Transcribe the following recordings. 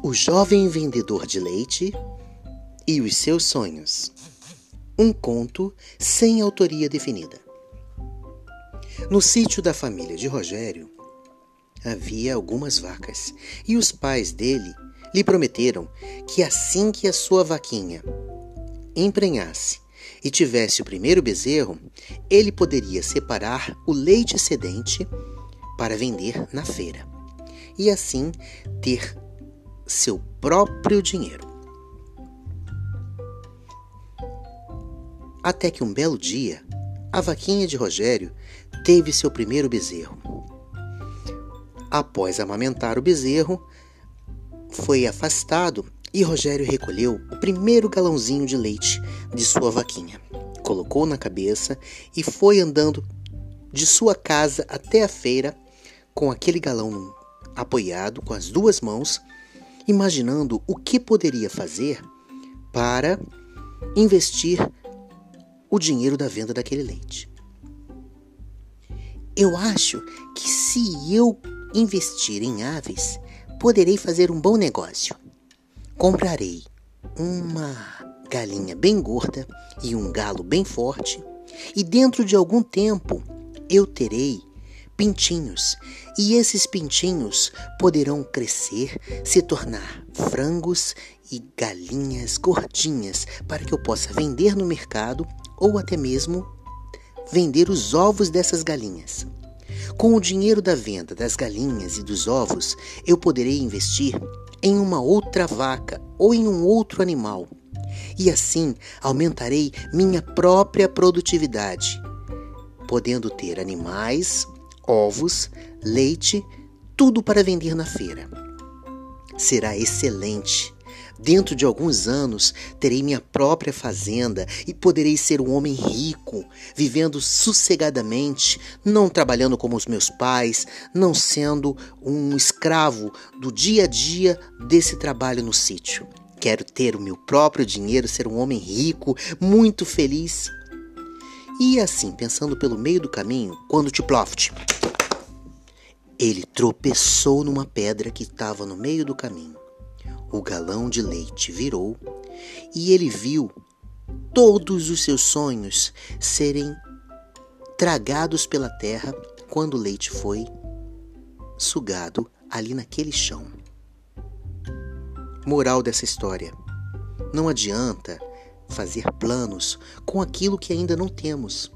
O jovem vendedor de leite e os seus sonhos. Um conto sem autoria definida. No sítio da família de Rogério havia algumas vacas e os pais dele lhe prometeram que assim que a sua vaquinha emprenhasse e tivesse o primeiro bezerro, ele poderia separar o leite excedente para vender na feira e assim ter seu próprio dinheiro. Até que um belo dia, a vaquinha de Rogério teve seu primeiro bezerro. Após amamentar o bezerro, foi afastado e Rogério recolheu o primeiro galãozinho de leite de sua vaquinha. Colocou na cabeça e foi andando de sua casa até a feira com aquele galão apoiado com as duas mãos, imaginando o que poderia fazer para investir o dinheiro da venda daquele leite. Eu acho que se eu investir em aves, poderei fazer um bom negócio. Comprarei uma galinha bem gorda e um galo bem forte, e dentro de algum tempo eu terei pintinhos, e esses pintinhos poderão crescer, se tornar frangos e galinhas gordinhas para que eu possa vender no mercado ou até mesmo vender os ovos dessas galinhas. Com o dinheiro da venda das galinhas e dos ovos, eu poderei investir em uma outra vaca ou em um outro animal. E assim aumentarei minha própria produtividade, podendo ter animais ovos, leite, tudo para vender na feira. Será excelente. Dentro de alguns anos terei minha própria fazenda e poderei ser um homem rico, vivendo sossegadamente, não trabalhando como os meus pais, não sendo um escravo do dia a dia desse trabalho no sítio. Quero ter o meu próprio dinheiro, ser um homem rico, muito feliz. E assim, pensando pelo meio do caminho, quando Tiploft ele tropeçou numa pedra que estava no meio do caminho. O galão de leite virou e ele viu todos os seus sonhos serem tragados pela terra quando o leite foi sugado ali naquele chão. Moral dessa história: não adianta fazer planos com aquilo que ainda não temos.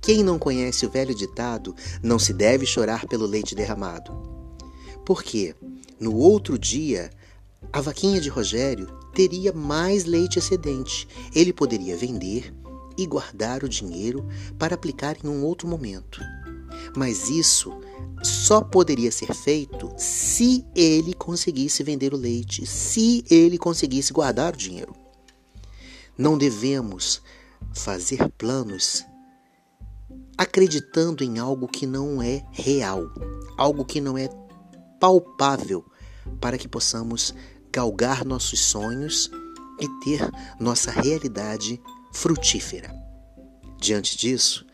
Quem não conhece o velho ditado, não se deve chorar pelo leite derramado? Porque no outro dia, a vaquinha de Rogério teria mais leite excedente. Ele poderia vender e guardar o dinheiro para aplicar em um outro momento. Mas isso só poderia ser feito se ele conseguisse vender o leite, se ele conseguisse guardar o dinheiro. Não devemos fazer planos acreditando em algo que não é real, algo que não é palpável, para que possamos galgar nossos sonhos e ter nossa realidade frutífera. Diante disso,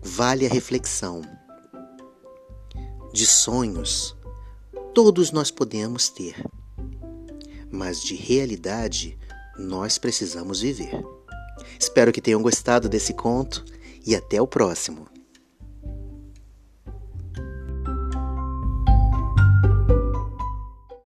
vale a reflexão. De sonhos, todos nós podemos ter, mas de realidade, nós precisamos viver. Espero que tenham gostado desse conto e até o próximo.